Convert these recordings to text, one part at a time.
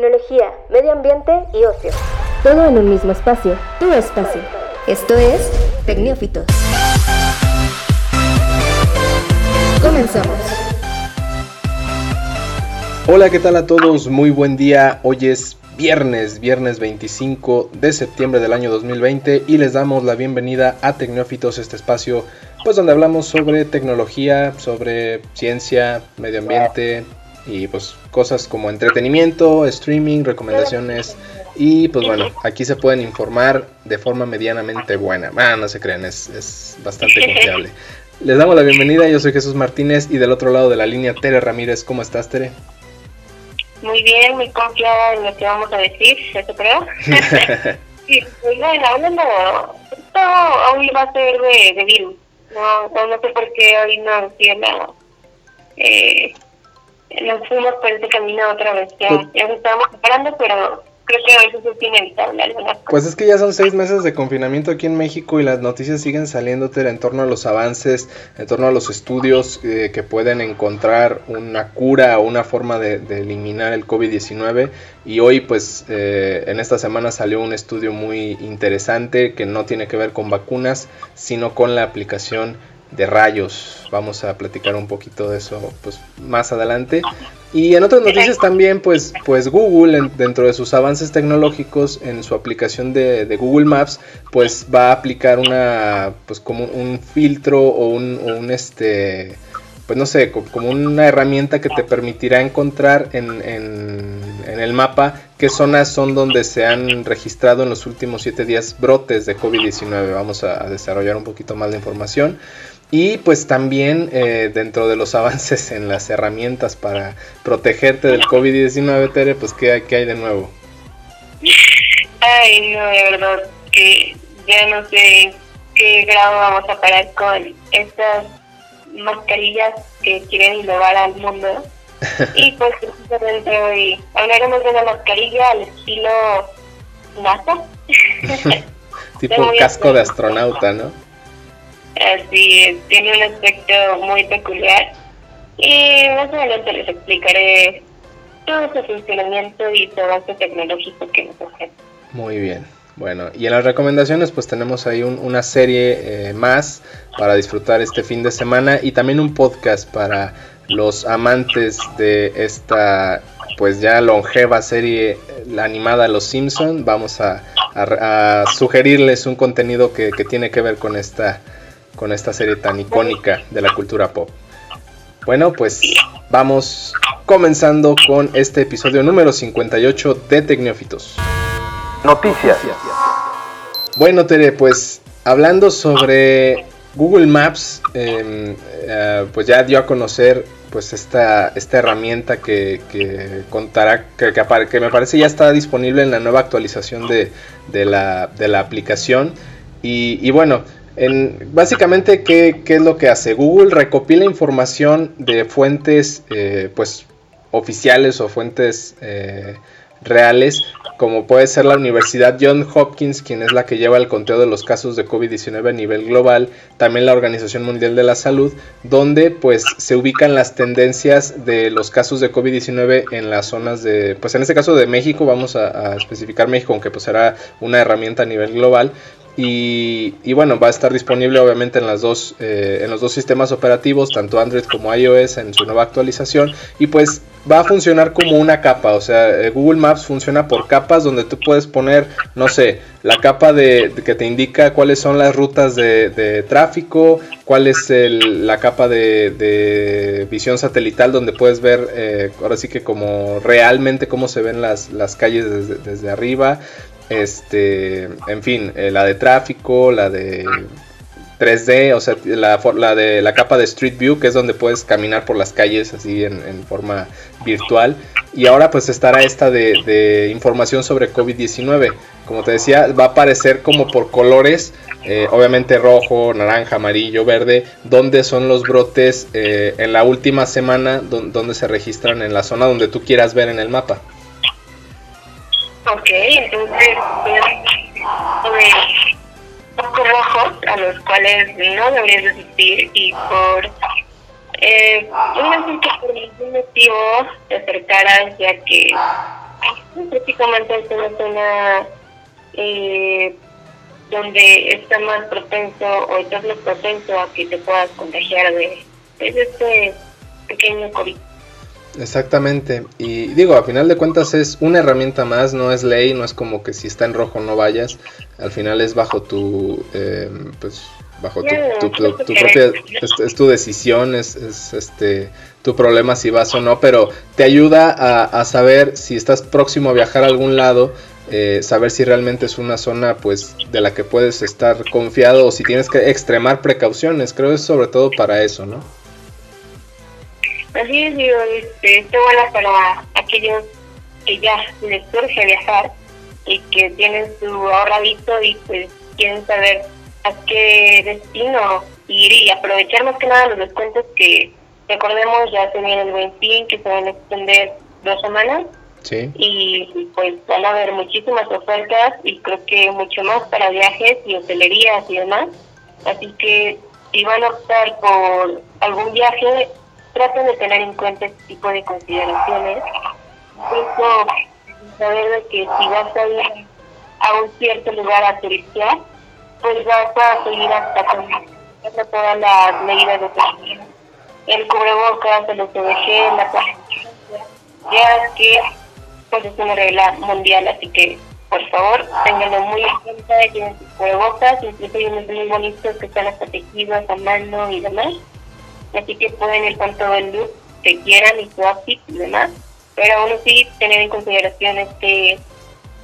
tecnología, medio ambiente y ocio. Todo en un mismo espacio, tu espacio. Esto es Tecnófitos. Comenzamos. Hola, ¿qué tal a todos? Muy buen día. Hoy es viernes, viernes 25 de septiembre del año 2020 y les damos la bienvenida a Tecnófitos, este espacio pues donde hablamos sobre tecnología, sobre ciencia, medio ambiente y pues cosas como entretenimiento, streaming, recomendaciones y pues bueno, aquí se pueden informar de forma medianamente buena. Ah, no se crean, es, es bastante confiable. Les damos la bienvenida, yo soy Jesús Martínez y del otro lado de la línea Tere Ramírez, ¿cómo estás Tere? Muy bien, muy confiada en lo que vamos a decir, eso creo. sí, pues bueno, hablando, esto hoy va a ser de, de virus. No, no, sé por qué hoy no la, eh, nos fuimos por ese camino otra vez. Ya, pues ya nos estábamos preparando, pero creo que a veces es inevitable algunas cosas. Pues es que ya son seis meses de confinamiento aquí en México y las noticias siguen saliéndote en torno a los avances, en torno a los estudios eh, que pueden encontrar una cura o una forma de, de eliminar el COVID-19. Y hoy, pues, eh, en esta semana salió un estudio muy interesante que no tiene que ver con vacunas, sino con la aplicación de rayos. Vamos a platicar un poquito de eso pues más adelante. Y en otras noticias también pues pues Google dentro de sus avances tecnológicos en su aplicación de, Google Maps pues va a aplicar una pues como un filtro o un, este pues no sé, como una herramienta que te permitirá encontrar en, en, el mapa qué zonas son donde se han registrado en los últimos siete días brotes de COVID-19. Vamos a, desarrollar un poquito más de información. Y pues también eh, dentro de los avances en las herramientas para protegerte del COVID-19, Tere, pues ¿qué hay, hay de nuevo? Ay, no, de verdad, que ya no sé qué grado vamos a parar con estas mascarillas que quieren innovar al mundo. y pues precisamente hoy hablaremos de una mascarilla al estilo NASA. tipo casco de astronauta, ¿no? Así tiene un aspecto muy peculiar. Y más adelante les explicaré todo su funcionamiento y todo este tecnológico que nos ofrece. Muy bien. Bueno, y en las recomendaciones pues tenemos ahí una serie eh, más para disfrutar este fin de semana y también un podcast para los amantes de esta pues ya longeva serie la animada Los Simpson. Vamos a, sugerirles un contenido que, que tiene que ver con esta con esta serie tan icónica de la cultura pop. Bueno, pues vamos comenzando con este episodio número 58 de Tecnófitos. Noticias. Bueno, Tere, pues hablando sobre Google Maps, em, eh, pues ya dio a conocer pues esta, esta herramienta que, contará, que, que, me parece ya está disponible en la nueva actualización de, la, de la, aplicación. Y, y bueno, básicamente, ¿qué, es lo que hace? Google recopila información de fuentes eh, pues, oficiales o fuentes eh, reales, como puede ser la Universidad John Hopkins, quien es la que lleva el conteo de los casos de COVID-19 a nivel global, también la Organización Mundial de la Salud, donde pues se ubican las tendencias de los casos de COVID-19 en las zonas de, pues en este caso de México, vamos a, a especificar México, aunque pues será una herramienta a nivel global, y, bueno, va a estar disponible obviamente en, las dos, eh, en los dos sistemas operativos, tanto Android como iOS en su nueva actualización. Y pues va a funcionar como una capa, o sea, eh, Google Maps funciona por capas donde tú puedes poner, no sé, la capa de, que te indica cuáles son las rutas de, tráfico, cuál es la capa de, visión satelital donde puedes ver, eh, ahora sí que como realmente cómo se ven las, las calles desde, desde arriba este, en fin, eh, la de tráfico, la de 3D, o sea, la, de la capa de Street View, que es donde puedes caminar por las calles así en, forma virtual. Y ahora pues estará esta de, información sobre COVID-19. Como te decía, va a aparecer como por colores, eh, obviamente rojo, naranja, amarillo, verde, donde son los brotes eh, en la última semana, donde se registran en la zona donde tú quieras ver en el mapa. Ok, entonces pues, pocos rojos a los cuales no deberías asistir y por eh, un por ningún motivo te acercaras ya que prácticamente es una zona eh, donde está más propenso o estás más propenso a que te puedas contagiar de, de este pequeño COVID. Exactamente, y digo, a final de cuentas es una herramienta más, no es ley, no es como que si está en rojo no vayas, al final es bajo tu, eh, pues, bajo tu, tu, propia, es, tu decisión, es, este, tu problema si vas o no, pero te ayuda a, saber si estás próximo a viajar a algún lado, eh, saber si realmente es una zona pues de la que puedes estar confiado o si tienes que extremar precauciones, creo que es sobre todo para eso, ¿no? Así es, digo, este, esto bueno para aquellos que ya les surge viajar y que tienen su ahorradito y pues quieren saber a qué destino ir y aprovechar más que nada los descuentos que recordemos ya se viene el buen fin que se van a extender dos semanas sí. y pues van a haber muchísimas ofertas y creo que mucho más para viajes y hotelerías y demás así que si van a optar por algún viaje traten de tener en cuenta este tipo de consideraciones incluso saber de que si vas a ir a un cierto lugar a turistear pues vas a seguir hasta con todas las medidas de protección. El cubrebocas, el UTVG, la ya que pues es una regla mundial, así que por favor tenganlo muy en cuenta, tienen sus cubrebocas, incluso hay unos muy bonitos que están hasta tejidos a mano y demás, así que pueden ir con todo el look que quieran y su outfit y demás, pero aún así tener en consideración este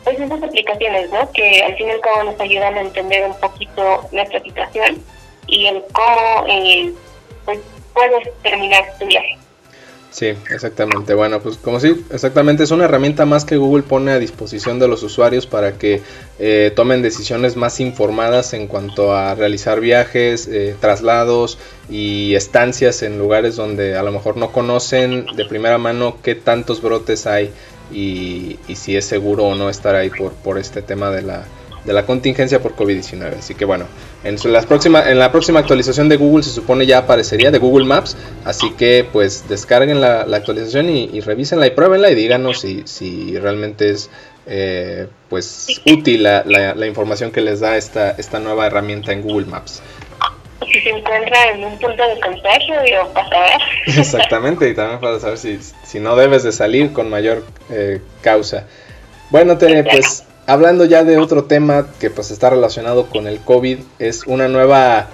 pues esas aplicaciones, ¿no? Que al fin y al cabo nos ayudan a entender un poquito nuestra situación y el cómo eh, pues puedes terminar tu viaje. Sí, exactamente. Bueno, pues como sí, exactamente es una herramienta más que Google pone a disposición de los usuarios para que eh, tomen decisiones más informadas en cuanto a realizar viajes, eh, traslados y estancias en lugares donde a lo mejor no conocen de primera mano qué tantos brotes hay y, si es seguro o no estar ahí por, por este tema de la, de la contingencia por COVID-19. Así que bueno, en, las próxima, en la próxima actualización de Google se supone ya aparecería de Google Maps, así que pues descarguen la, actualización y, y, revísenla y pruébenla y díganos si, si realmente es eh, pues útil la, la, la, información que les da esta, esta nueva herramienta en Google Maps si se encuentra en un punto de contagio, digo, para saber. Exactamente, y también para saber si, si no debes de salir con mayor eh, causa. Bueno, Tere, pues hablando ya de otro tema que pues está relacionado con el COVID, es una nueva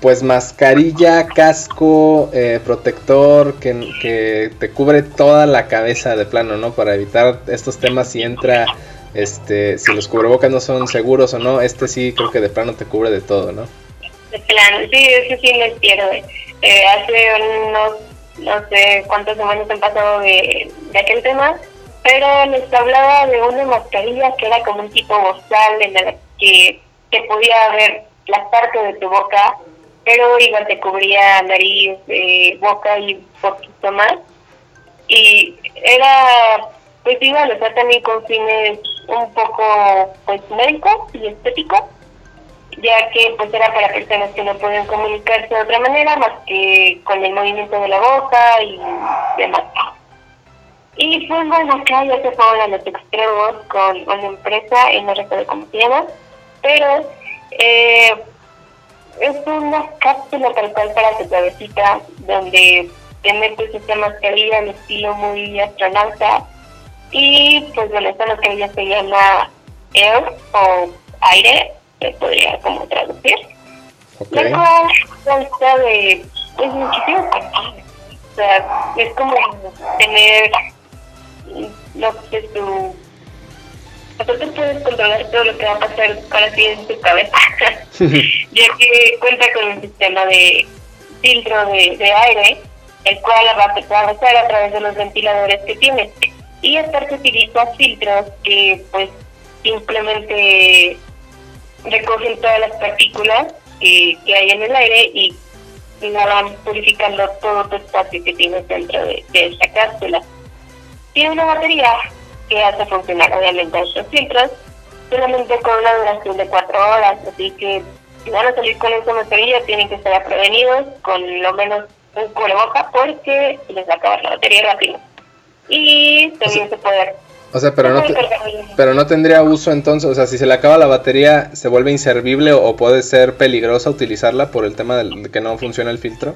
pues mascarilla, casco, eh, protector que, que, te cubre toda la cabeza de plano, ¿no? Para evitar estos temas si entra, este, si los cubrebocas no son seguros o no, este sí creo que de plano te cubre de todo, ¿no? plano, sí, eso sí les pierde. Eh, hace unos, no sé cuántas semanas han pasado de, de aquel tema, pero les hablaba de una mascarilla que era como un tipo bozal en la que te podía ver las partes de tu boca, pero igual te cubría nariz, eh, boca y poquito más. Y era, pues igual, o sea, también con fines un poco pues médicos y estéticos ya que pues era para personas que no pueden comunicarse de otra manera más que con el movimiento de la boca y demás. Y pues bueno, acá ya se fueron a los extremos con una empresa, y no recuerdo cómo se llama, pero eh, es una cápsula tal cual para tu cabecita, donde te metes esta mascarilla en estilo muy astronauta, y pues bueno, esta mascarilla se llama Air o aire, podría como traducir. Okay. La cual consta de pues muchísimos O sea, es como tener sé tu tú puedes controlar todo lo que va a pasar para ti en tu cabeza, ya que cuenta con un sistema de filtro de, de aire, el cual va a pasar a través de los ventiladores que tiene. Y aparte utiliza filtros que pues simplemente recogen todas las partículas que hay en el aire y la van purificando todo tu espacio que tienes dentro de, esta cápsula. Tiene una batería que hace funcionar obviamente estos filtros solamente con una duración de cuatro horas, así que si van a salir con esta batería tienen que estar prevenidos con lo menos un cubreboca porque les va a acabar la batería rápido. Y también se puede O sea, pero no, pero no tendría uso entonces, o sea, si se le acaba la batería, ¿se vuelve inservible o, puede ser peligrosa utilizarla por el tema de que no funciona el filtro?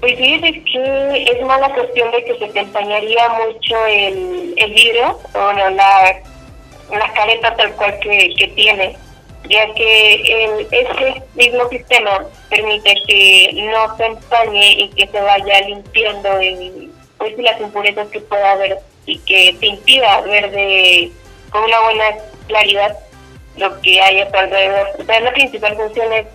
Pues sí, es que es mala cuestión de que se te empañaría mucho el, el vidrio, o la, la careta tal cual que, que tiene, ya que el, ese mismo sistema permite que no se empañe y que se vaya limpiando el, pues, las impurezas que pueda haber y que te impida ver de con una buena claridad lo que hay a tu alrededor. O sea, la principal función es,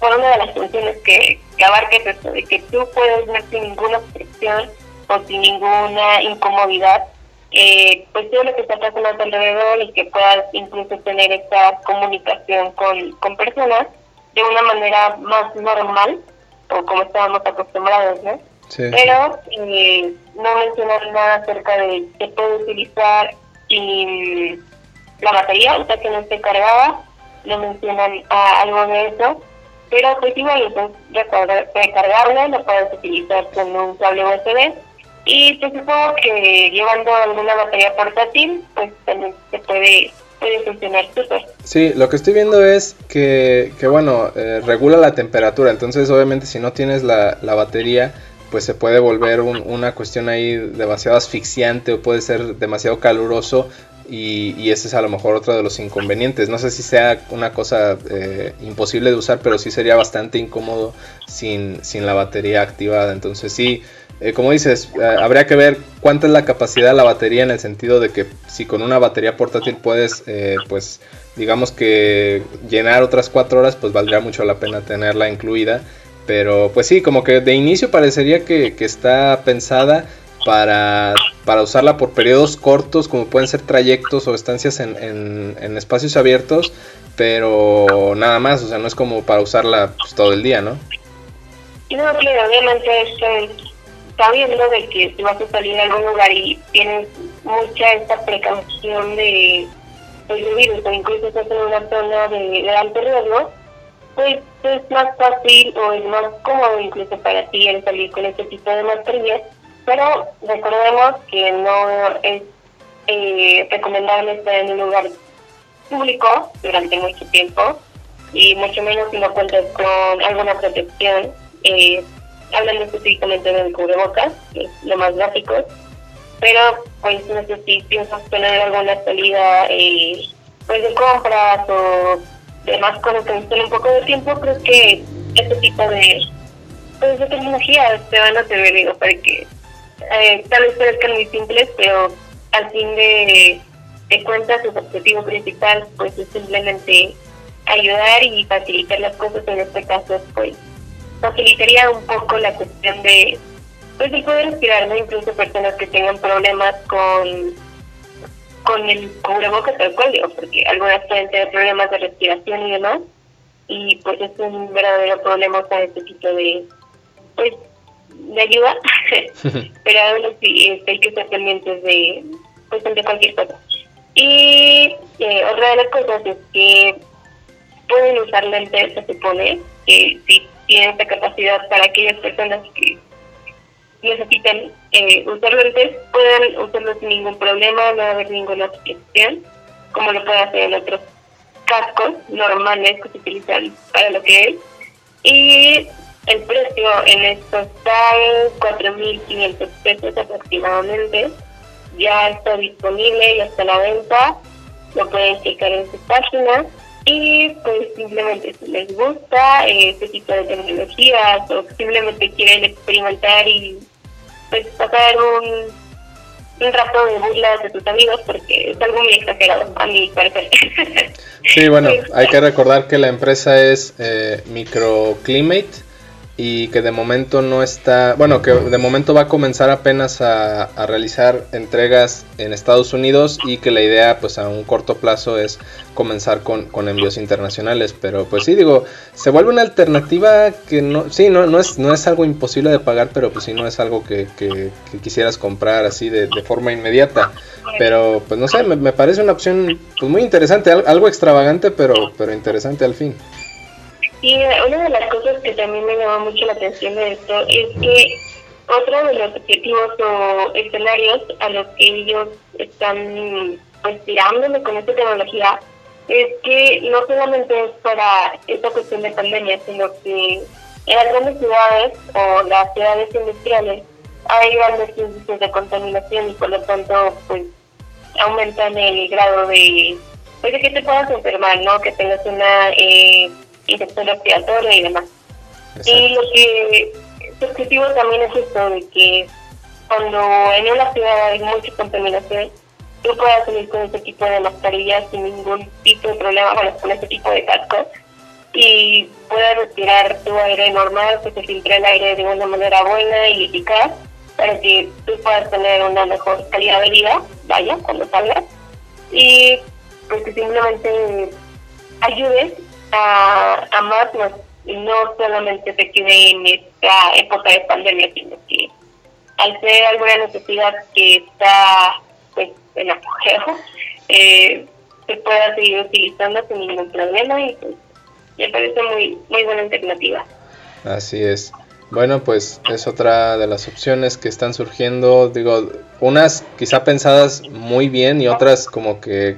por una de las funciones que, que abarca esto, de que tú puedes ver sin ninguna obstrucción o sin ninguna incomodidad, eh, pues todo lo que está pasando a tu alrededor y que puedas incluso tener esta comunicación con, con personas de una manera más normal o como estábamos acostumbrados, ¿no? Pero eh, no mencionar nada acerca de que puede utilizar sin la batería, o sea que no esté cargada, no mencionan algo de eso. Pero igual, entonces recargarla, lo puedes utilizar con un cable USB. Y pues supongo que llevando alguna batería portátil, pues también se puede puede funcionar súper. Sí, lo que estoy viendo es que, que bueno, eh, regula la temperatura, entonces obviamente si no tienes la, la batería, pues se puede volver una cuestión ahí demasiado asfixiante o puede ser demasiado caluroso y, ese es a lo mejor otro de los inconvenientes. No sé si sea una cosa eh, imposible de usar, pero sí sería bastante incómodo sin, sin la batería activada. Entonces sí, eh, como dices, eh, habría que ver cuánta es la capacidad de la batería en el sentido de que si con una batería portátil puedes, pues digamos que llenar otras cuatro horas, pues valdría mucho la pena tenerla incluida. Pero pues sí, como que de inicio parecería que, está pensada para, para, usarla por periodos cortos, como pueden ser trayectos o estancias en, en, espacios abiertos, pero nada más, o sea, no es como para usarla pues, todo el día, ¿no? No, claro, obviamente sabiendo de que si vas a salir a algún lugar y tienes mucha esta precaución de, pues, virus o incluso estás en una zona de, de alto riesgo, pues es más fácil o es más cómodo incluso para ti el salir con este tipo de mascarillas, pero recordemos que no es eh, recomendable estar en un lugar público durante mucho tiempo y mucho menos si no cuentas con alguna protección, eh, hablando específicamente del cubrebocas, que es lo más básico, pero pues no sé si piensas tener alguna salida eh, pues de compras o además con lo que un poco de tiempo, creo que este tipo de, pues, de tecnologías te van a servir, digo, para que eh, tal vez parezcan muy simples, pero al fin de, de cuentas, su objetivo principal pues es simplemente ayudar y facilitar las cosas, en este caso, pues facilitaría un poco la cuestión de, pues, de poder respirar, ¿no? Incluso personas que tengan problemas con con el cubrebocas tal cual, digo, porque algunas pueden tener problemas de respiración y demás, y pues es un verdadero problema para este tipo de, pues, de ayuda, pero aún así este, hay que estar pendientes de, pues, de cualquier cosa. Y eh, otra de las cosas es que pueden usar lentes, se supone, que si tienen esta capacidad para aquellas personas que necesitan eh, usar lentes, pueden usarlo sin ningún problema, no va a haber ninguna objeción, como lo pueden hacer en otros cascos normales que se utilizan para lo que es. Y el precio en esto está en 4.500 pesos aproximadamente. Ya está disponible, ya está a la venta, lo pueden checar en su página. Y pues simplemente si les gusta eh, este tipo de tecnologías o simplemente quieren experimentar y pues pasar un, un rato de burlas de tus amigos porque es algo muy exagerado a mi parecer. Sí, bueno, hay que recordar que la empresa es eh, Microclimate y que de momento no está, bueno, que de momento va a comenzar apenas a, realizar entregas en Estados Unidos y que la idea pues a un corto plazo es comenzar con, envíos internacionales, pero pues sí, digo, se vuelve una alternativa que no, sí, no, no, es, no es algo imposible de pagar, pero pues sí, no es algo que, que, quisieras comprar así de, de, forma inmediata, pero pues no sé, me, me parece una opción pues muy interesante, algo extravagante, pero, pero interesante al fin. Y una de las cosas que también me llama mucho la atención de esto es que otro de los objetivos o escenarios a los que ellos están pues tirándome con esta tecnología es que no solamente es para esta cuestión de pandemia, sino que en las grandes ciudades o las ciudades industriales hay grandes índices de contaminación y por lo tanto pues aumentan el grado de pues de que te puedas enfermar, ¿no? Que tengas una eh, infección respiratoria y demás. Y lo que su objetivo también es esto de que cuando en una ciudad hay mucha contaminación, tú puedas salir con este tipo de mascarillas sin ningún tipo de problema, con este tipo de cascos y puedas respirar tu aire normal, que se filtre el aire de una manera buena y eficaz para que tú puedas tener una mejor calidad de vida, vaya, cuando salgas, y pues que simplemente ayudes a, a más, no solamente se quede en esta época de pandemia, sino que al ser alguna necesidad que está pues en apogeo, eh, se pueda seguir utilizando sin ningún problema y pues me parece muy, muy buena alternativa. Así es. Bueno, pues es otra de las opciones que están surgiendo. Digo, unas quizá pensadas muy bien y otras como que,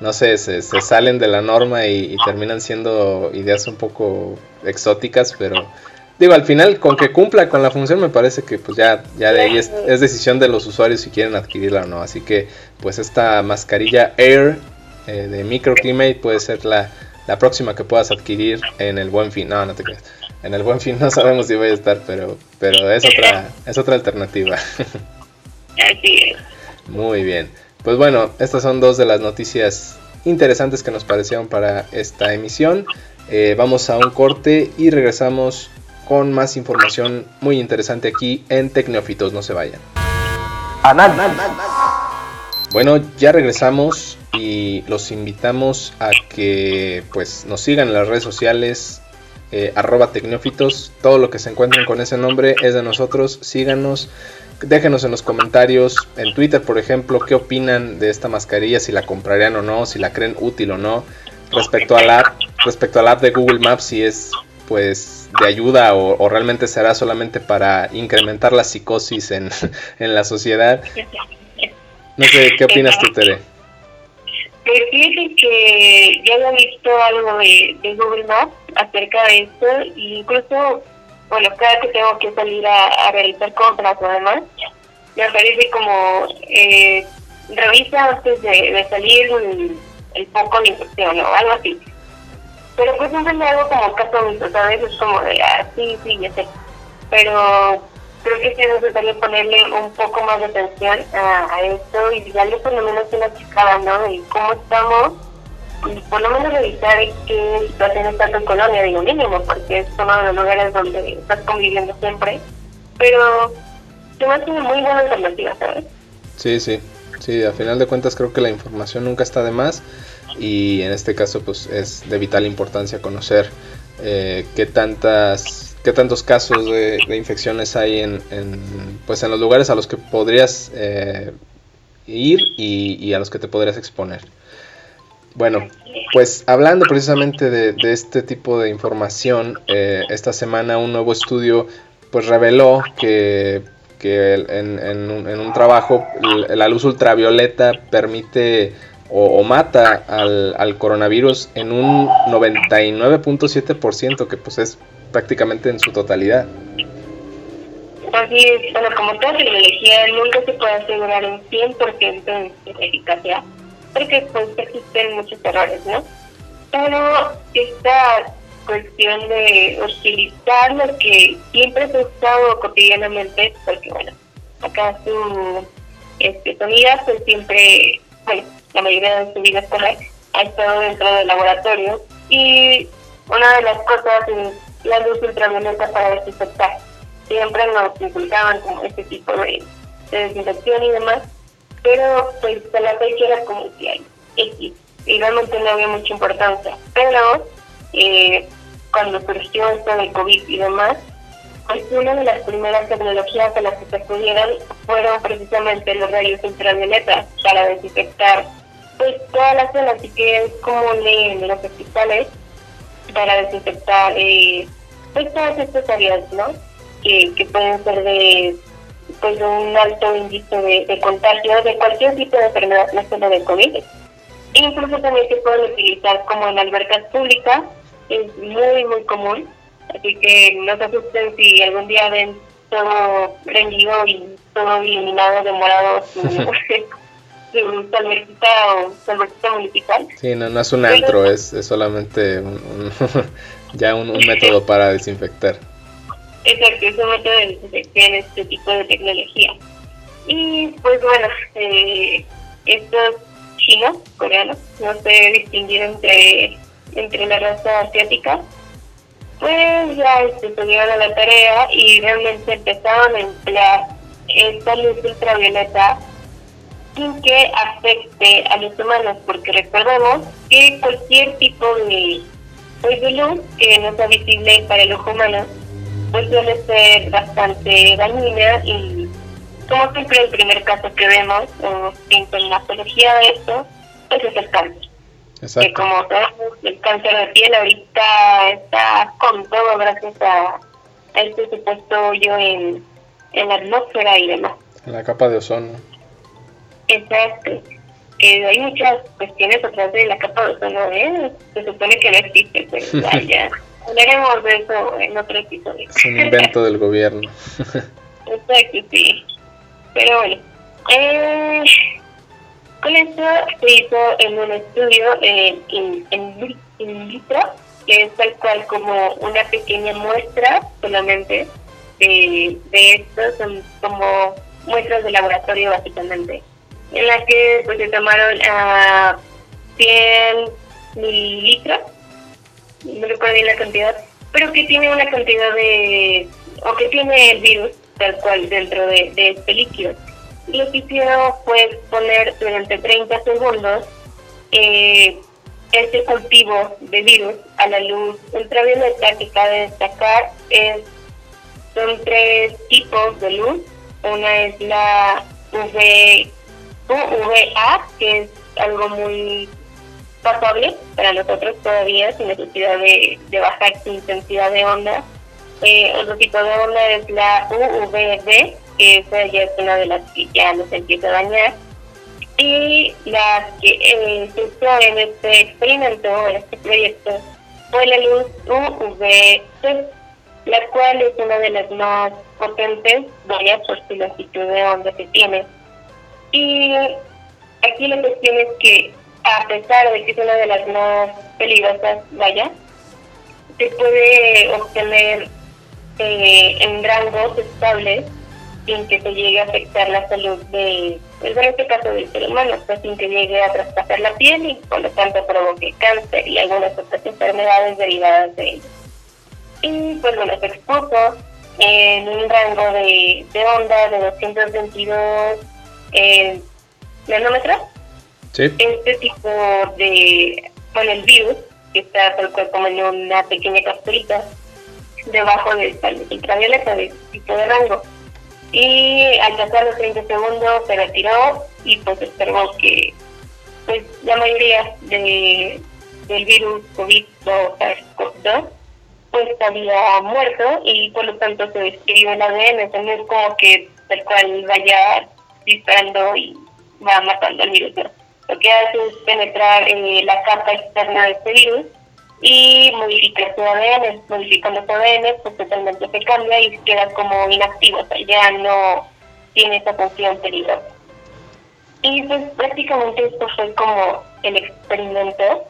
no sé, se, se salen de la norma y, terminan siendo ideas un poco exóticas, pero digo, al final, con que cumpla con la función, me parece que pues ya, ya de ahí es, decisión de los usuarios si quieren adquirirla o no. Así que, pues esta mascarilla Air eh, de Microclimate puede ser la, la próxima que puedas adquirir en el buen fin. No, no te creas. En el buen fin no sabemos si voy a estar, pero, pero es otra, es otra alternativa. Muy bien. Pues bueno, estas son dos de las noticias interesantes que nos parecieron para esta emisión. Eh, vamos a un corte y regresamos con más información muy interesante aquí en Tecneofitos. No se vayan. Bueno, ya regresamos y los invitamos a que pues nos sigan en las redes sociales eh, arroba tecnófitos. Todo lo que se encuentren con ese nombre es de nosotros. Síganos. Déjenos en los comentarios, en Twitter por ejemplo, qué opinan de esta mascarilla, si la comprarían o no, si la creen útil o no. Respecto al app, respecto al app de Google Maps, si es pues de ayuda o, realmente será solamente para incrementar la psicosis en, en la sociedad. No sé, ¿qué opinas tú, Tere? Pues fíjate que ya había visto algo de, de Google Maps acerca de esto, e incluso, bueno, cada que tengo que salir a, realizar compras o demás, me parece como eh, revisa antes de, salir el, foco de infección o algo así. Pero pues siempre me hago como caso omiso, ¿sabes? Es como de, ah, sí, sí, ya sé. Pero creo que sí es necesario ponerle un poco más de atención a, esto y darle por lo menos una chicada, ¿no? Y cómo estamos por lo menos revisar qué situación está tu colonia, digo mínimo, porque es uno de los lugares donde estás conviviendo siempre. Pero se me hace muy buena alternativa, ¿sabes? Sí, sí. Sí, a final de cuentas creo que la información nunca está de más y en este caso pues es de vital importancia conocer eh, qué tantas qué tantos casos de, infecciones hay en, pues en los lugares a los que podrías eh, ir y, a los que te podrías exponer. Bueno, pues hablando precisamente de, este tipo de información, eh, esta semana un nuevo estudio pues reveló que, en, un, trabajo la luz ultravioleta permite o, mata al, al, coronavirus en un 99.7%, que pues es prácticamente en su totalidad. Así es, bueno, como toda tecnología nunca se puede asegurar un 100% de eficacia, porque pues existen muchos errores, ¿no? Pero esta cuestión de utilizar lo que siempre se ha usado cotidianamente, porque bueno, acá su este, vida pues siempre, bueno, la mayoría de su vida escolar ha estado dentro del laboratorio y una de las cosas es la luz ultravioleta para desinfectar. Siempre nos inculcaban como este tipo de, desinfección y demás, pero pues a la fecha era como hay X, y realmente no había mucha importancia. Pero eh, cuando surgió esto del COVID y demás, pues una de las primeras tecnologías a las que se acudieron fueron precisamente los rayos ultravioleta para desinfectar pues toda la zona, así que es común en los hospitales para desinfectar eh, pues todas estas áreas, ¿no? Que, que pueden ser de pues un alto índice de, contagio de cualquier tipo de enfermedad, no solo de COVID. Incluso también se pueden utilizar como en albercas públicas, es muy, muy común. Así que no se asusten si algún día ven todo rendido y todo eliminado, demorado, su, su salverquita o salverquita municipal. Sí, no, no es un antro, es, es solamente un, ya un, un método para desinfectar. Exacto, es un método de desinfección, este tipo de tecnología. Y pues bueno, eh, estos chinos, coreanos, no sé distinguir entre, entre la raza asiática, pues ya este, se dieron a la tarea y realmente empezaron a emplear esta luz ultravioleta sin que afecte a los humanos, porque recordemos que cualquier tipo de, pues, de luz que no sea visible para el ojo humano pues suele ser bastante dañina y como siempre el primer caso que vemos o sintomatología de esto pues es el cáncer. Exacto. Que como sabemos el cáncer de piel ahorita está con todo gracias a, este supuesto hoyo en, en la atmósfera y demás. En la capa de ozono. Exacto. Eh, hay muchas cuestiones atrás de la capa de ozono, ¿eh? se supone que no existe, pero ya Hablaremos de eso en otro episodio. Es un invento del gobierno. Exacto, sí. Pero bueno. Eh, con esto se hizo en un estudio en, en, in vitro, que es tal cual como una pequeña muestra solamente de, de esto, son como muestras de laboratorio básicamente, en la que pues se tomaron a 100 mililitros no recuerdo la cantidad, pero que tiene una cantidad de, o que tiene el virus tal cual dentro de, este líquido. Lo que hicieron fue poner durante 30 segundos eh, este cultivo de virus a la luz ultravioleta que cabe destacar es, son tres tipos de luz. Una es la UV, UVA, que es algo muy pasable para nosotros todavía sin necesidad de, bajar su intensidad de onda. Eh, otro tipo de onda es la UVB, que esa ya es una de las que ya nos empieza a dañar. Y las que eh, se usó en este experimento, en este proyecto, fue la luz UVC, la cual es una de las más potentes, vaya por su longitud de onda que tiene. Y aquí la cuestión es que a pesar de que es una de las más peligrosas, vaya, se puede obtener eh, en rangos estables sin que se llegue a afectar la salud de, pues en este caso del ser humano, pues sin que llegue a traspasar la piel y por lo tanto provoque cáncer y algunas otras enfermedades derivadas de ello. Y pues bueno, se expuso en un rango de, onda de 222 eh, nanómetros este tipo de, con el virus, que está tal cual como en una pequeña capsulita, debajo del ultravioleta de tipo de rango. Y al pasar los 30 segundos se retiró y pues observó que pues la mayoría de, del virus COVID o SARS-CoV-2 pues había muerto y por lo tanto se describió el ADN, entonces es como que tal cual vaya disparando y va matando al virus lo que hace es penetrar eh, la capa externa de este virus y modificar su ADN. Modificando su ADN, pues totalmente se cambia y queda como inactivo, o sea, ya no tiene esa función peligrosa. Y pues prácticamente esto fue como el experimento,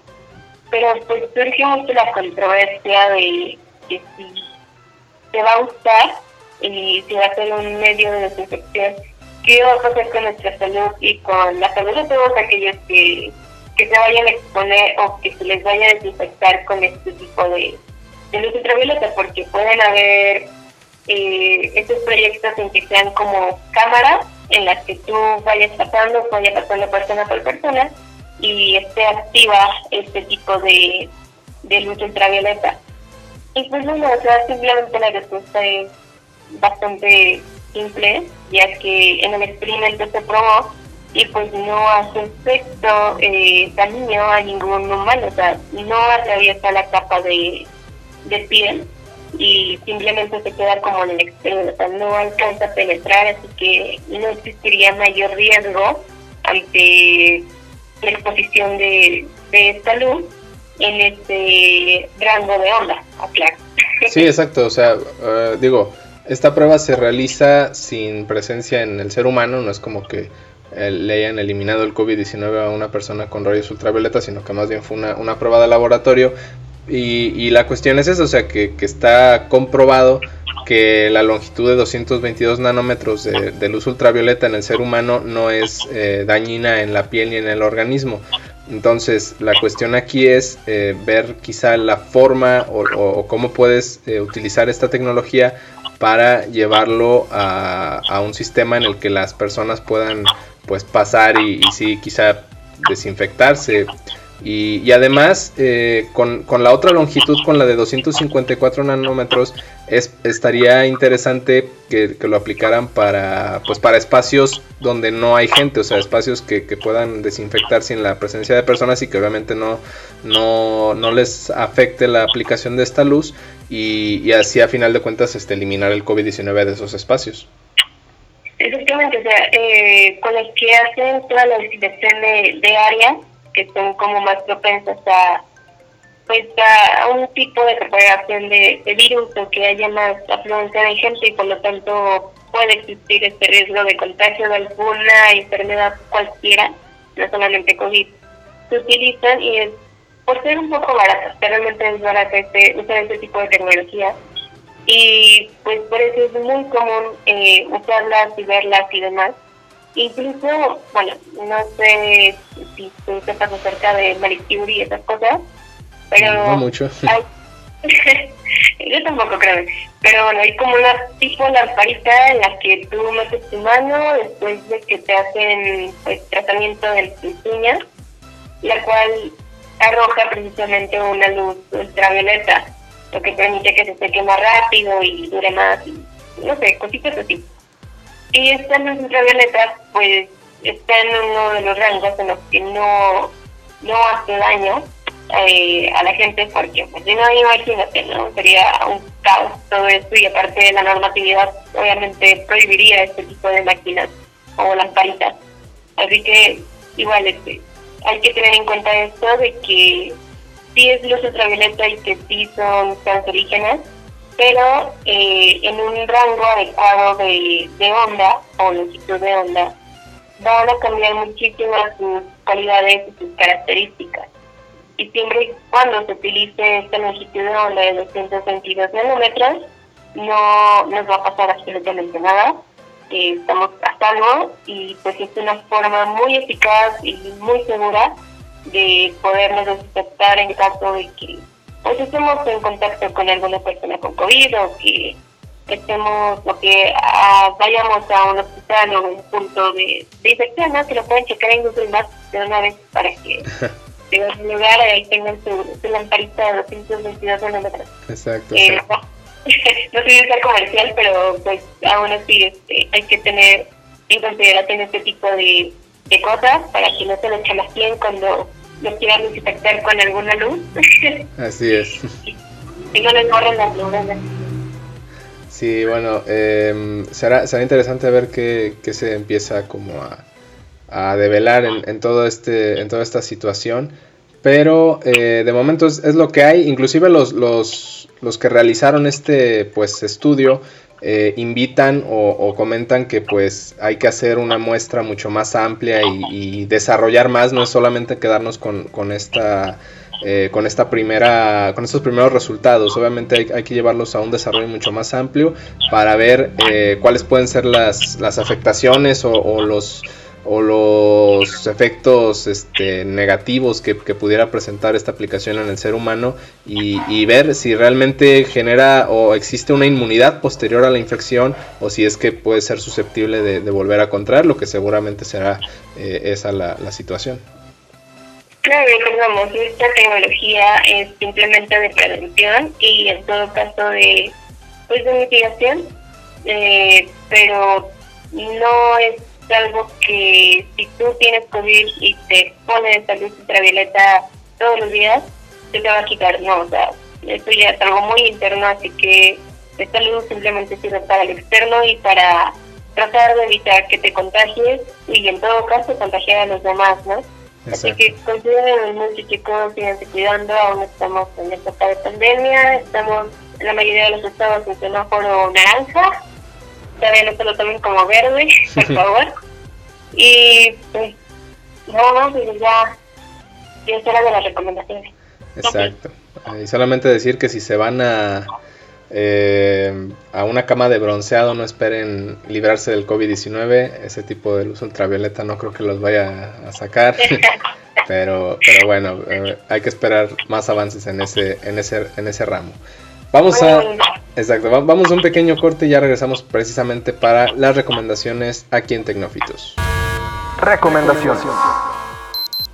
pero pues surgió mucho la controversia de que si se va a usar y si va a ser un medio de desinfección qué va a pasar con nuestra salud y con la salud de todos aquellos que, que se vayan a exponer o que se les vaya a desinfectar con este tipo de, luz ultravioleta, porque pueden haber eh, estos proyectos en que sean como cámaras en las que tú vayas pasando, vaya pasando persona por persona y esté activa este tipo de, de luz ultravioleta. Y pues bueno, o sea, simplemente la respuesta es bastante simple, ya que en el experimento se probó y pues no hace efecto eh, daño a ningún humano, o sea, no atraviesa la capa de, de piel y simplemente se queda como en el extremo, o sea, no alcanza a penetrar, así que no existiría mayor riesgo ante la exposición de, de esta luz en este rango de onda, claro. Sí, exacto, o sea, eh, digo, esta prueba se realiza sin presencia en el ser humano, no es como que eh, le hayan eliminado el COVID-19 a una persona con rayos ultravioleta, sino que más bien fue una, una prueba de laboratorio. Y, la cuestión es esa, o sea, que, está comprobado que la longitud de 222 nanómetros de, luz ultravioleta en el ser humano no es eh, dañina en la piel ni en el organismo. Entonces, la cuestión aquí es eh, ver quizá la forma o, cómo puedes utilizar esta tecnología para llevarlo a, a, un sistema en el que las personas puedan pues pasar y, y sí quizá desinfectarse. Y, además, eh, con, la otra longitud, con la de 254 nanómetros, es, estaría interesante que, lo aplicaran para, pues para espacios donde no hay gente, o sea, espacios que, puedan desinfectar sin la presencia de personas y que obviamente no, no, no les afecte la aplicación de esta luz y, así a final de cuentas este, eliminar el COVID-19 de esos espacios. Exactamente, o sea, eh, con los que hacen toda la desinfección de, de áreas que son como más propensas a pues a un tipo de propagación de, virus o que haya más afluencia de gente y por lo tanto puede existir este riesgo de contagio de alguna enfermedad cualquiera, no solamente COVID, se utilizan y es por ser un poco baratas, realmente es barata este, usar este tipo de tecnología. Y pues por eso es muy común eh, usarlas y verlas y demás Incluso, bueno, no sé si tú sepas acerca de Malicure y esas cosas, pero... No mucho. yo tampoco creo. Pero bueno, hay como una tipo lamparita en la que tú metes tu mano después de que te hacen pues tratamiento de uñas, la cual arroja precisamente una luz ultravioleta, lo que permite que se seque más rápido y dure más, no sé, cositas así. Y esta luz ultravioleta, pues, está en uno de los rangos en los que no, no hace daño eh, a la gente, porque, pues, si no, imagínate, ¿no? Sería un caos todo esto, y aparte de la normatividad, obviamente prohibiría este tipo de máquinas o lamparitas. Así que, igual, este, hay que tener en cuenta esto de que sí es luz ultravioleta y que sí son cancerígenas, pero eh, en un rango adecuado de, onda o longitud de onda van a cambiar muchísimo sus cualidades y sus características. Y siempre y cuando se utilice esta longitud de onda de 222 nanómetros, no nos va a pasar absolutamente nada. Eh, estamos a salvo y pues es una forma muy eficaz y muy segura de podernos detectar en caso de que pues estemos en contacto con alguna persona con COVID o que estemos o que ah, vayamos a un hospital o un punto de, de infección, ¿no? que lo pueden checar en Google Maps de una vez para que en un lugar ahí tengan su, su lamparita de 222 kilómetros. Exacto. Eh, no, no soy ser comercial, pero pues aún así este, hay que tener en consideración este tipo de, de cosas para que no se lo bien cuando lo quieran desinfectar con alguna luz. Así es. y no les borren las neuronas. Sí, bueno, eh, será, será interesante ver qué, qué se empieza como a, a develar en, en, todo este, en toda esta situación. Pero eh, de momento es, es, lo que hay. Inclusive los, los, los que realizaron este pues estudio eh, invitan o, comentan que pues hay que hacer una muestra mucho más amplia y, desarrollar más, no es solamente quedarnos con, con esta eh, con esta primera con estos primeros resultados. Obviamente hay, que llevarlos a un desarrollo mucho más amplio para ver eh, cuáles pueden ser las, las afectaciones o los o los efectos este, negativos que, pudiera presentar esta aplicación en el ser humano y, ver si realmente genera o existe una inmunidad posterior a la infección o si es que puede ser susceptible de, volver a contraer, lo que seguramente será eh, esa la, situación. Claro, recordamos, esta tecnología es simplemente de prevención y en todo caso de, pues, de mitigación, eh, pero no es algo que si tú tienes COVID y te pones esa luz ultravioleta todos los días, se te va a quitar, no, o sea, Eso ya es algo muy interno, así que esta luz simplemente sirve para el externo y para tratar de evitar que te contagies y en todo caso contagiar a los demás, ¿no? Así que consideren mucho chicos, síganse cuidando, aún estamos en época de pandemia, estamos en la mayoría de los estados en semáforo naranja, todavía no se lo tomen como verde, por favor. y pues, no, pues ya, ya será de las recomendaciones. Exacto. Y solamente decir que si se van a eh, a una cama de bronceado no esperen librarse del COVID-19. Ese tipo de luz ultravioleta no creo que los vaya a sacar. pero, pero bueno, eh, hay que esperar más avances en ese, en ese, en ese ramo. Vamos a, exacto, vamos a un pequeño corte y ya regresamos precisamente para las recomendaciones aquí en Tecnofitos. Recomendaciones.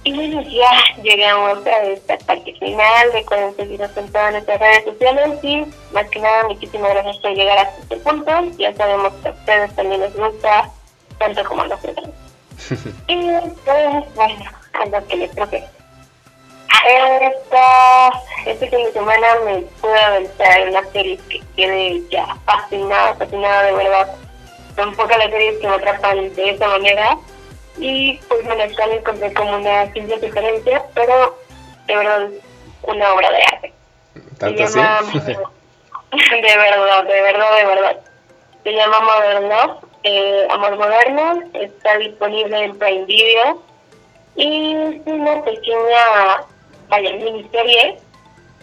Y bueno, ya llegamos a esta parte final. Recuerden seguirnos en todas nuestras redes sociales y más que nada, muchísimas gracias por llegar hasta este punto. Ya sabemos que a ustedes también les gusta, tanto como a nosotros. y pues, bueno, a lo que les toque. Esta, este fin de semana me pude aventar una serie que tiene ya fascinada, fascinada de verdad. Son pocas las series que me atrapan de esa manera y pues me la encontré como una simple diferencia, pero de verdad una obra de arte. ¿Tanto así? de verdad, de verdad, de verdad. Se llama Modern eh, Amor Moderno, está disponible en Prime Video y es una pequeña, vaya, miniserie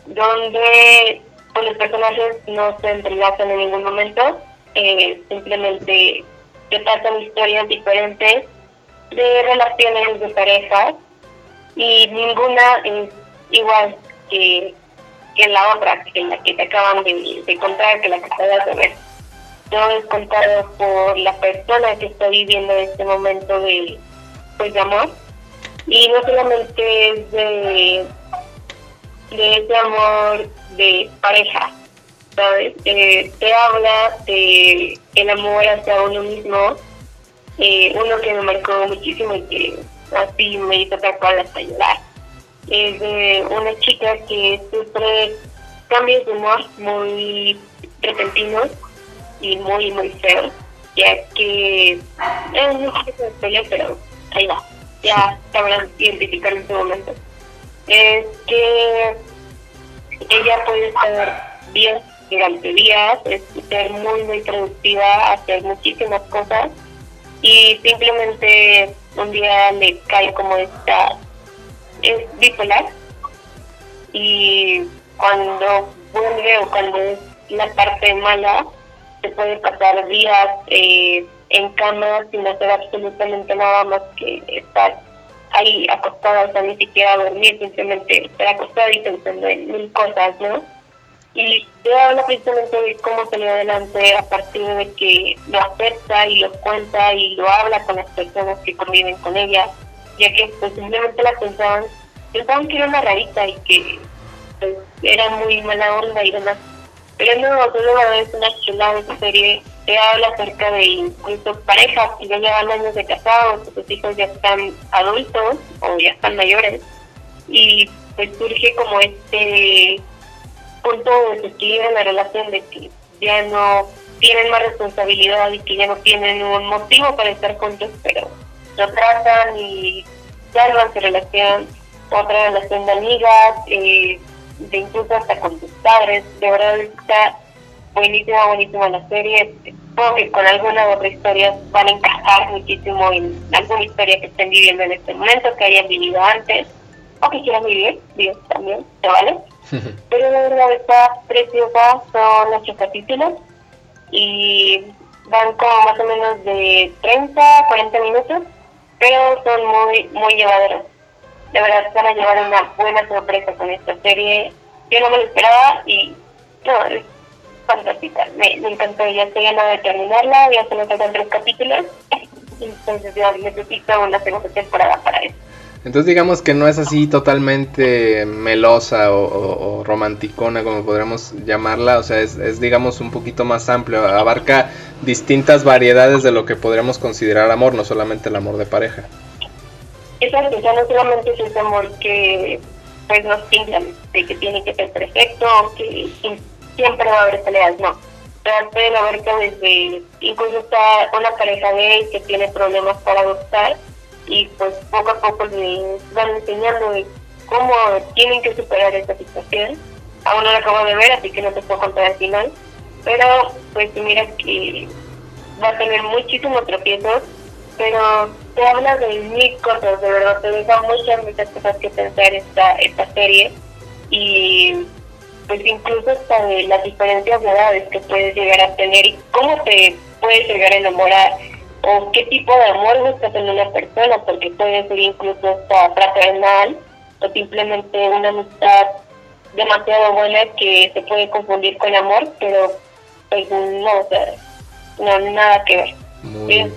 donde pues, los personajes no se entrelazan en ningún momento, eh, simplemente se pasan historias diferentes de relaciones de pareja y ninguna es igual que, que la otra, que la que te acaban de, contar, que la que acabas de ver. Todo es contado por la persona que está viviendo este momento de, pues, de amor. Y no solamente es de, de ese amor de pareja, ¿sabes? Eh, te habla de el amor hacia uno mismo, eh, uno que me marcó muchísimo y que así me hizo tal cual hasta llorar. Es de una chica que sufre cambios de humor muy repentinos y muy, muy feos, ya que es un de pero ahí va, ya sabrán identificar en su momento. Es que ella puede estar bien durante días, es ser muy, muy productiva, hacer muchísimas cosas y simplemente un día le cae como esta, es bipolar y cuando vuelve o cuando es la parte mala, se puede pasar días eh, en cama sin hacer absolutamente nada más que estar ahí acostada, o sea, ni siquiera dormir, simplemente estar acostada y pensando en mil cosas, ¿no? y te habla precisamente de cómo salió adelante a partir de que lo acepta y lo cuenta y lo habla con las personas que conviven con ella, ya que pues simplemente la pensaban, pensaban que era una rarita y que pues, era muy mala onda y demás. Pero no, solo es una chulada esa serie, te habla acerca de incluso parejas que ya llevan años de casados, sus hijos ya están adultos o ya están mayores, y pues surge como este punto desequilibrio en la relación de que ya no tienen más responsabilidad y que ya no tienen un motivo para estar juntos, pero lo tratan y salvan su relación, otra relación de amigas, eh, de incluso hasta con sus padres. De verdad está buenísima, buenísima la serie. Supongo que con alguna otra historia van a encajar muchísimo en alguna historia que estén viviendo en este momento, que hayan vivido antes, o que quieran vivir, Dios también, ¿te vale? Pero la verdad está preciosa, son ocho capítulos y van como más o menos de 30 40 minutos, pero son muy, muy llevaderos. De verdad van a llevar una buena sorpresa con esta serie. Yo no me lo esperaba y no, es fantástica. Me, me encantó, ya estoy ganada de terminarla, ya me faltan tres capítulos, entonces ya necesito una segunda temporada para eso. Entonces digamos que no es así totalmente melosa o, romanticona como podríamos llamarla, o sea, es, digamos un poquito más amplio, abarca distintas variedades de lo que podríamos considerar amor, no solamente el amor de pareja. Ya no solamente es ese amor que pues nos pintan de que tiene que ser perfecto, que siempre va a haber peleas, no. Pueden haber desde, incluso está una pareja gay que tiene problemas para adoptar y pues poco a poco les van enseñando cómo tienen que superar esta situación. Aún no lo acabo de ver, así que no te puedo contar al final. Pero pues mira que va a tener muchísimos tropiezos, pero te habla de mil cosas, de verdad, te deja muchas, muchas cosas que pensar esta, esta serie. Y pues incluso hasta de las diferencias de edades que puedes llegar a tener y cómo te puedes llegar a enamorar o qué tipo de amor buscas en una persona, porque puede ser incluso hasta fraternal o simplemente una amistad demasiado buena que se puede confundir con amor, pero pues no, o sea, no, nada que ver. Muy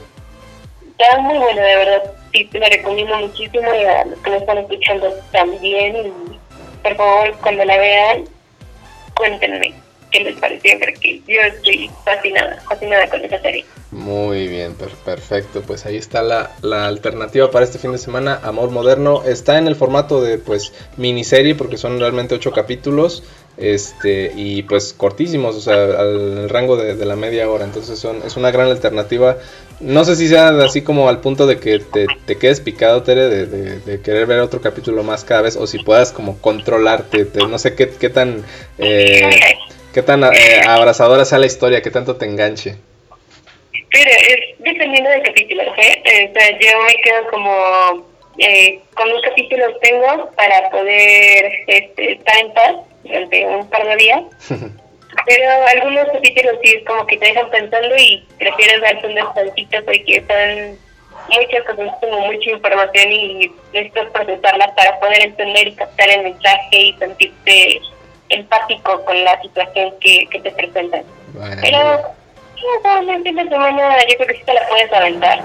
Está muy bueno, de verdad. Sí, te lo recomiendo muchísimo y a los que me están escuchando también. Y por favor, cuando la vean, cuéntenme qué les pareció, porque yo estoy fascinada, fascinada con esa serie. Muy bien, perfecto. Pues ahí está la, la, alternativa para este fin de semana. Amor Moderno está en el formato de pues miniserie porque son realmente ocho capítulos este y pues cortísimos, o sea, al rango de, la media hora. Entonces son, es una gran alternativa. No sé si sea así como al punto de que te, te quedes picado, Tere, de, de, querer ver otro capítulo más cada vez, o si puedas como controlarte, no sé qué, qué tan... Eh, qué tan eh, abrazadora sea la historia, qué tanto te enganche. Es dependiendo del capítulo, ¿eh? O sea, yo me quedo como eh, con un capítulo tengo para poder este, estar en paz durante un par de días. Pero algunos capítulos sí es como que te dejan pensando y prefieres darte un descansito porque son muchas cosas, como mucha información y necesitas procesarla para poder entender y captar el mensaje y sentirte empático con la situación que, que te presentan. Pero no, semana yo creo que sí te la puedes aventar.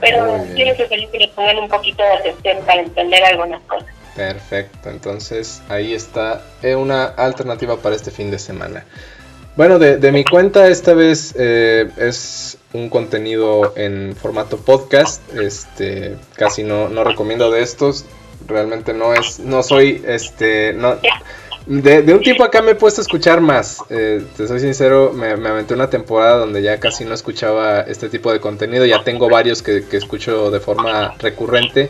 Pero que salir que le pongan un poquito de atención para entender algunas cosas. Perfecto, entonces ahí está eh, una alternativa para este fin de semana. Bueno, de, de mi cuenta esta vez eh, es un contenido en formato podcast. Este, casi no, no recomiendo de estos. Realmente no es, no soy, este, no, de, un tiempo acá me he puesto a escuchar más. Eh, te soy sincero, me, aventé una temporada donde ya casi no escuchaba este tipo de contenido. Ya tengo varios que, escucho de forma recurrente.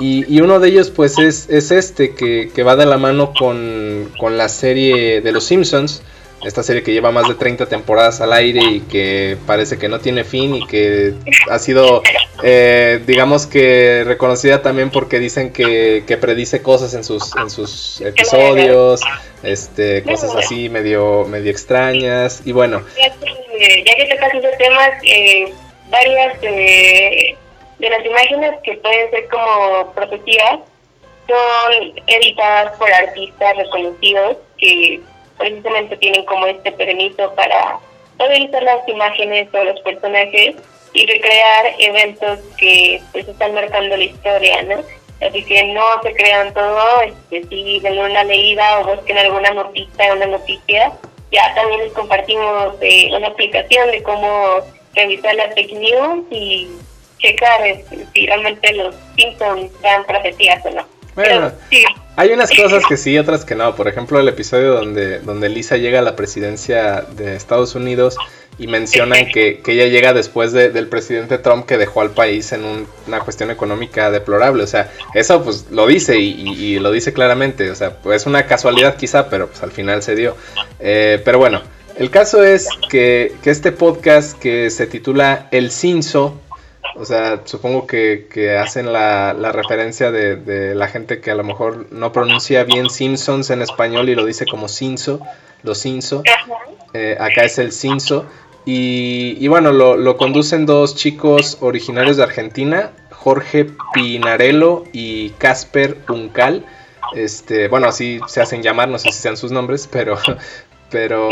Y, uno de ellos pues es, es este, que, que, va de la mano con, con la serie de Los Simpsons esta serie que lleva más de 30 temporadas al aire y que parece que no tiene fin y que ha sido, eh, digamos que reconocida también porque dicen que, que, predice cosas en sus, en sus episodios, este, cosas así medio, medio extrañas y bueno. Ya que, tocas esos temas, eh, varias de, de las imágenes que pueden ser como profecías son editadas por artistas reconocidos que precisamente tienen como este permiso para usar las imágenes o los personajes y recrear eventos que pues están marcando la historia, ¿no? Así que no se crean todo, este, si den una leída o busquen alguna noticia, una noticia, ya también les compartimos eh, una aplicación de cómo revisar las fake news y checar este, si realmente los síntomas dan profecías o no. Bueno, hay unas cosas que sí, otras que no. Por ejemplo, el episodio donde, donde Lisa llega a la presidencia de Estados Unidos y mencionan que, que ella llega después del presidente Trump que dejó al país en una cuestión económica deplorable. O sea, eso pues lo dice y, lo dice claramente. O sea, pues es una casualidad quizá, pero pues al final se dio. Eh, pero bueno, el caso es que, que este podcast que se titula El Cinso o sea, supongo que, que hacen la, la referencia de, de, la gente que a lo mejor no pronuncia bien Simpsons en español y lo dice como Cinso, los Cinso. Eh, acá es el Cinso. Y, y bueno, lo, lo, conducen dos chicos originarios de Argentina, Jorge Pinarello y Casper Uncal. Este, bueno, así se hacen llamar, no sé si sean sus nombres, pero, pero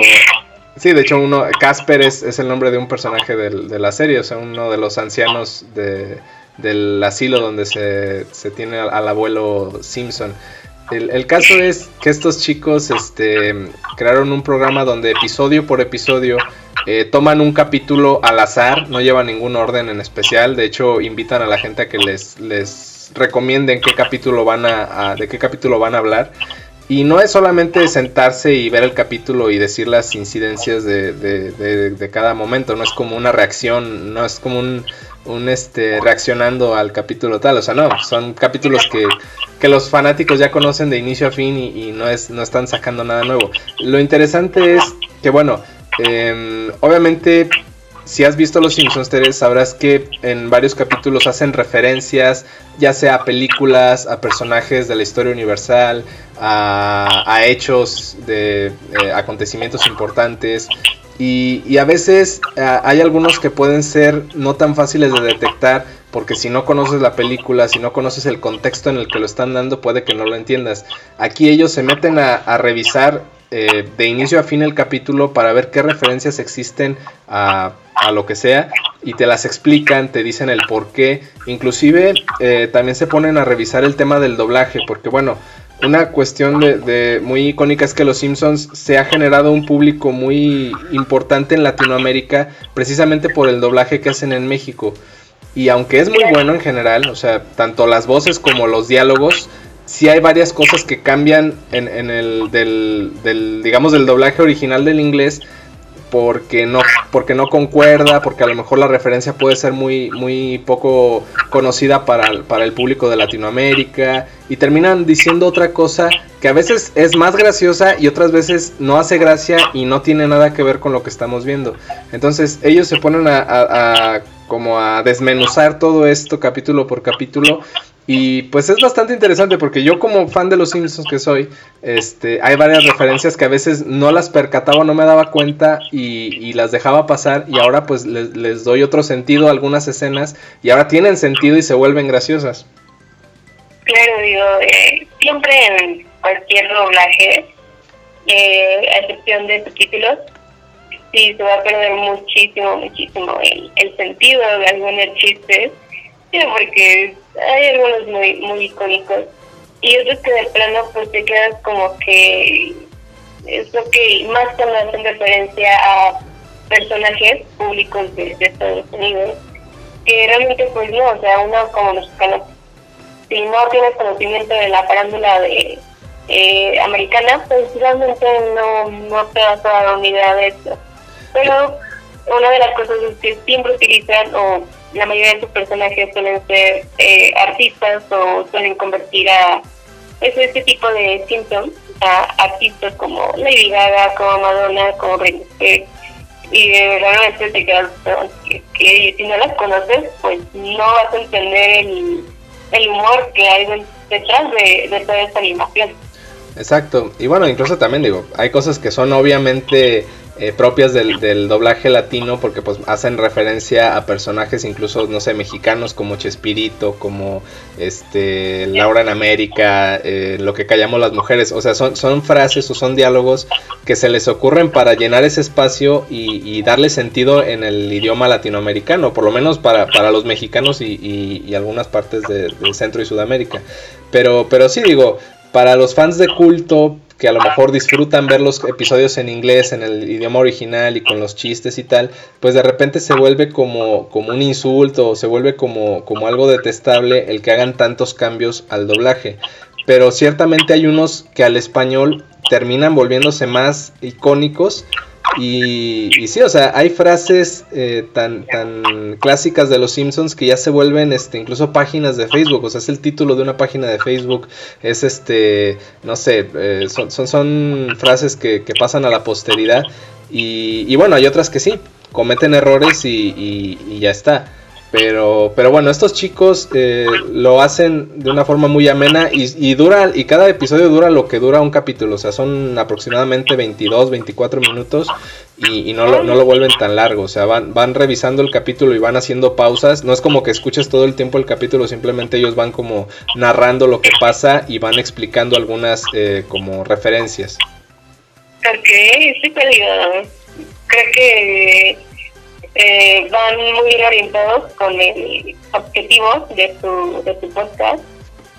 Sí, de hecho, uno, Casper es, es el nombre de un personaje de la serie, o sea, uno de los ancianos de, del asilo donde se, se tiene al, abuelo Simpson. El, el, caso es que estos chicos este, crearon un programa donde episodio por episodio eh, toman un capítulo al azar, no llevan ningún orden en especial, de hecho invitan a la gente a que les, les recomienden qué capítulo van a, de qué capítulo van a hablar. Y no es solamente sentarse y ver el capítulo y decir las incidencias de, de, cada momento, no es como una reacción, no es como un, un, este reaccionando al capítulo tal, o sea, no, son capítulos que, que los fanáticos ya conocen de inicio a fin y, no, es, no están sacando nada nuevo. Lo interesante es que, bueno, em, obviamente si has visto Los Simpsons, sabrás que en varios capítulos hacen referencias, ya sea a películas, a personajes de la historia universal, a, hechos de eh, acontecimientos importantes. Y, a veces hay algunos que pueden ser no tan fáciles de detectar porque si no conoces la película, si no conoces el contexto en el que lo están dando, puede que no lo entiendas. Aquí ellos se meten a revisar eh, de inicio a fin el capítulo para ver qué referencias existen a, lo que sea y te las explican, te dicen el por qué. Inclusive eh, también se ponen a revisar el tema del doblaje, porque bueno, una cuestión de, muy icónica es que Los Simpsons se ha generado un público muy importante en Latinoamérica precisamente por el doblaje que hacen en México. Y aunque es muy bueno en general, o sea, tanto las voces como los diálogos, sí hay varias cosas que cambian en, en el del, digamos, del doblaje original del inglés porque no, porque no concuerda, porque a lo mejor la referencia puede ser muy, muy poco conocida para, para el público de Latinoamérica y terminan diciendo otra cosa que a veces es más graciosa y otras veces no hace gracia y no tiene nada que ver con lo que estamos viendo. Entonces ellos se ponen a, a como a desmenuzar todo esto capítulo por capítulo y pues es bastante interesante porque yo como fan de los Simpsons que soy, este, hay varias referencias que a veces no las percataba, no me daba cuenta y, las dejaba pasar y ahora pues les, doy otro sentido a algunas escenas y ahora tienen sentido y se vuelven graciosas. Claro, digo, eh, siempre en cualquier doblaje, eh, a excepción de subtítulos, sí se va a perder muchísimo, muchísimo el, el sentido de algunos chistes porque hay algunos muy, muy icónicos y otros que de plano pues te quedas como que es lo que más cuando hacen referencia a personajes públicos de, Estados Unidos que realmente pues no, o sea, uno como mexicano si no tienes conocimiento de la parándula de eh, americana, pues realmente no, no te vas a dar unidad de eso. Pero una de las cosas es que siempre utilizan o la mayoría de sus personajes suelen ser eh, artistas o suelen convertir a pues, este tipo de síntomas a artistas como Lady Gaga, como Madonna, como Britney y de verdad te que, si no las conoces pues no vas a entender el, humor que hay detrás de, de toda esta animación. Exacto, y bueno, incluso también digo, hay cosas que son obviamente eh, propias del, doblaje latino porque pues hacen referencia a personajes incluso no sé mexicanos como Chespirito como este Laura en América eh, lo que callamos las mujeres. O sea son, son frases o son diálogos que se les ocurren para llenar ese espacio y, darle sentido en el idioma latinoamericano por lo menos para, para los mexicanos y, algunas partes de, del centro y Sudamérica. Pero pero sí digo para los fans de culto que a lo mejor disfrutan ver los episodios en inglés, en el idioma original y con los chistes y tal, pues de repente se vuelve como, como un insulto se vuelve como, como algo detestable el que hagan tantos cambios al doblaje. Pero ciertamente hay unos que al español terminan volviéndose más icónicos y, sí, o sea, hay frases eh, tan, tan clásicas de los Simpsons que ya se vuelven este, incluso páginas de Facebook. O sea, es el título de una página de Facebook. Es este, no sé, eh, son, son, frases que, pasan a la posteridad. Y, y, bueno, hay otras que sí, cometen errores y, y ya está. Pero, pero bueno, estos chicos eh, lo hacen de una forma muy amena y, dura, y cada episodio dura lo que dura un capítulo, o sea, son aproximadamente 22, 24 minutos y, no, lo, no lo vuelven tan largo, o sea, van, van revisando el capítulo y van haciendo pausas, no es como que escuches todo el tiempo el capítulo, simplemente ellos van como narrando lo que pasa y van explicando algunas eh, como referencias. Ok, sí, pero creo que eh, van muy bien orientados con el objetivo de su, de su podcast.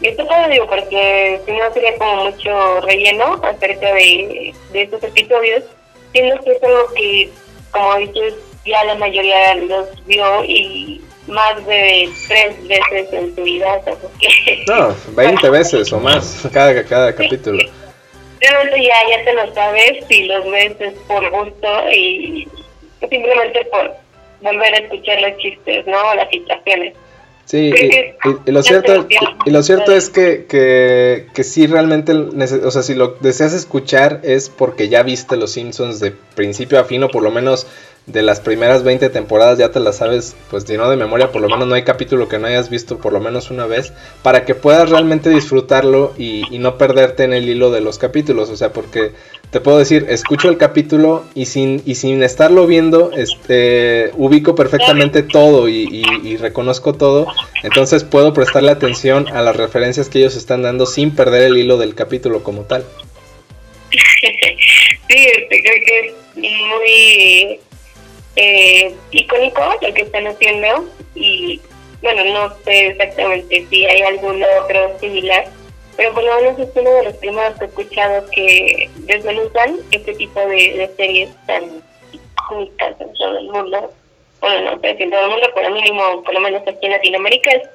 Y esto lo digo porque si no sería como mucho relleno acerca de, de estos episodios, siendo que es algo que, como dices, ya la mayoría los vio y más de tres veces en tu vida. O sea, porque... No, 20 veces o más cada, cada capítulo. Realmente ya, ya te lo sabes y los ves es por gusto y simplemente por volver a escuchar los chistes, ¿no? Las situaciones. Sí, y, lo cierto, y, lo cierto es que, que, que sí realmente, o sea, si lo deseas escuchar es porque ya viste Los Simpsons de principio a fin o por lo menos de las primeras 20 temporadas ya te las sabes, pues si no de memoria, por lo menos no hay capítulo que no hayas visto por lo menos una vez, para que puedas realmente disfrutarlo y, y, no perderte en el hilo de los capítulos, o sea, porque te puedo decir, escucho el capítulo y sin, y sin estarlo viendo, este, ubico perfectamente todo y, y reconozco todo, entonces puedo prestarle atención a las referencias que ellos están dando sin perder el hilo del capítulo como tal. Sí, este, creo que es muy eh, icónico lo que están haciendo y bueno, no sé exactamente si hay algún otro similar, pero por lo menos es uno de los primeros que he escuchado que desmenuzan este tipo de, series tan icónicas en todo el mundo. Bueno, no sé si en todo el mundo, pero mínimo, por lo menos aquí en Latinoamérica, es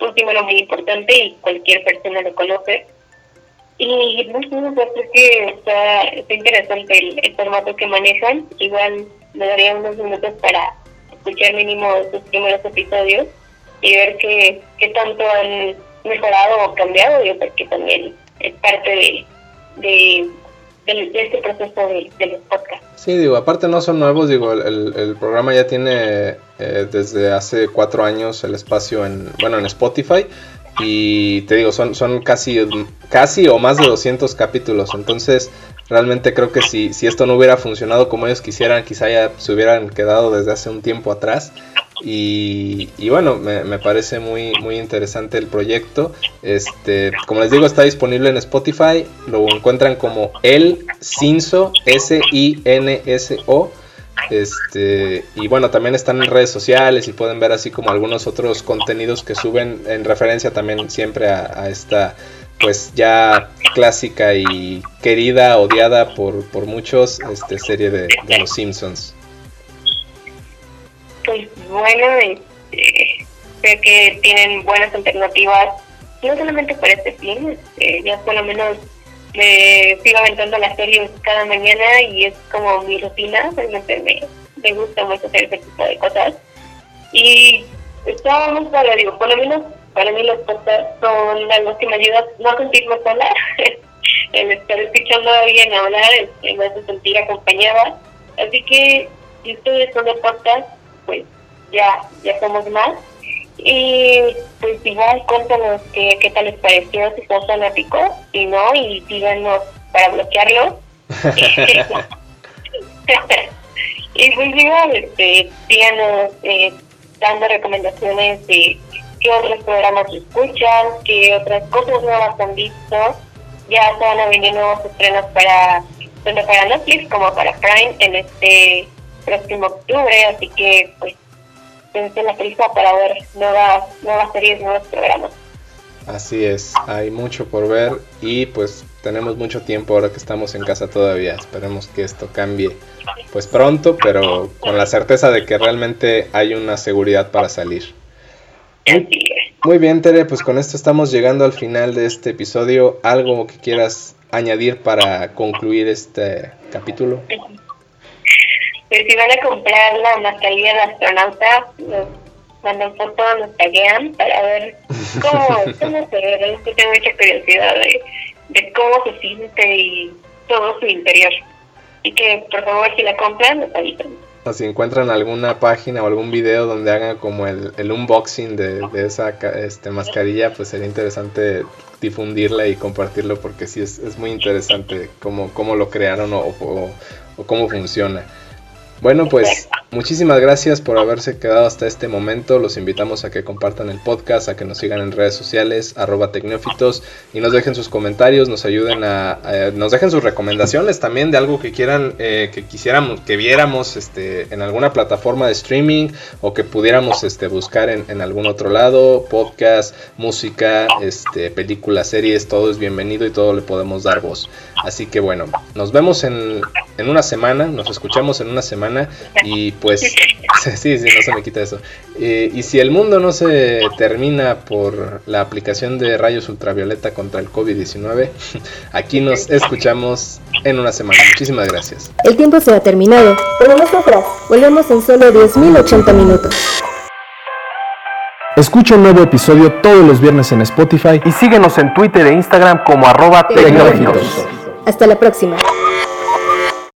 un símbolo muy importante y cualquier persona lo conoce. Y no sé, creo que está, está interesante el, el formato que manejan. Igual me daría unos minutos para escuchar mínimo sus primeros episodios y ver qué, qué tanto han mejorado o cambiado. Yo creo que también es parte de, de, de, este proceso de, de, los podcasts. Sí, digo, aparte no son nuevos, digo, el, el programa ya tiene eh, desde hace cuatro años el espacio en, bueno, en Spotify y te digo, son, son casi, casi o más de 200 capítulos, entonces Realmente creo que si, si esto no hubiera funcionado como ellos quisieran, quizá ya se hubieran quedado desde hace un tiempo atrás. Y, bueno, me, parece muy, muy interesante el proyecto. Este, como les digo, está disponible en Spotify. Lo encuentran como El Sinso, S-I-N-S-O. Este, y bueno, también están en redes sociales y pueden ver así como algunos otros contenidos que suben en referencia también siempre a esta pues ya clásica y querida, odiada por, por muchos, este serie de, Los Simpsons. Pues bueno, este, creo que tienen buenas alternativas, no solamente para este film, este, ya por lo menos me sigo aventando las series cada mañana y es como mi rutina, realmente me, me gusta mucho hacer ese tipo de cosas. Y estábamos para, digo, por lo menos para mí los podcasts son algo que me ayuda no a sentirme sola, el estar escuchando a alguien hablar me hace sentir acompañada. Así que si ustedes son de podcast, pues ya, ya somos más. Y pues igual cuéntanos qué, qué tal les pareció, si son fanáticos, si no, y díganos para bloquearlos. y pues igual, este, díganos eh, dando recomendaciones de qué otros programas escuchan, qué otras cosas nuevas han visto. Ya se van a venir nuevos estrenos para tanto para Netflix como para Prime en este próximo octubre, así que pues en la prisa para ver nuevas, nuevas series, nuevos programas. Así es, hay mucho por ver y pues tenemos mucho tiempo ahora que estamos en casa todavía. Esperemos que esto cambie pues pronto, pero con la certeza de que realmente hay una seguridad para salir. Muy, bien, Tere, pues con esto estamos llegando al final de este episodio. ¿Algo que quieras añadir para concluir este capítulo? Pues si van a comprar la mascarilla de astronauta, nos mandan fotos, nos taguean para ver cómo, cómo se ve. tengo mucha curiosidad de, de cómo se siente y todo su interior. Y que por favor si la compran, nos avisan si encuentran alguna página o algún video donde hagan como el, el unboxing de, de, esa este, mascarilla, pues sería interesante difundirla y compartirlo porque sí es, es muy interesante cómo, cómo lo crearon o, o, o cómo funciona. Bueno, pues muchísimas gracias por haberse quedado hasta este momento. Los invitamos a que compartan el podcast, a que nos sigan en redes sociales, arroba tecnófitos, y nos dejen sus comentarios, nos ayuden a, nos dejen sus recomendaciones también de algo que quieran, eh, que quisiéramos, que viéramos este, en alguna plataforma de streaming o que pudiéramos este, buscar en, en algún otro lado, podcast, música, este, películas, series, todo es bienvenido y todo le podemos dar voz. Así que bueno, nos vemos en, en una semana, nos escuchamos en una semana y pues, sí, sí, no se me quita eso. Eh, y si el mundo no se termina por la aplicación de rayos ultravioleta contra el COVID-19, aquí nos escuchamos en una semana. Muchísimas gracias. El tiempo se ha terminado, pero nosotras volvemos en solo 10.080 minutos. Escucha un nuevo episodio todos los viernes en Spotify y síguenos en Twitter e Instagram como arroba tecnológicos. Hasta la próxima.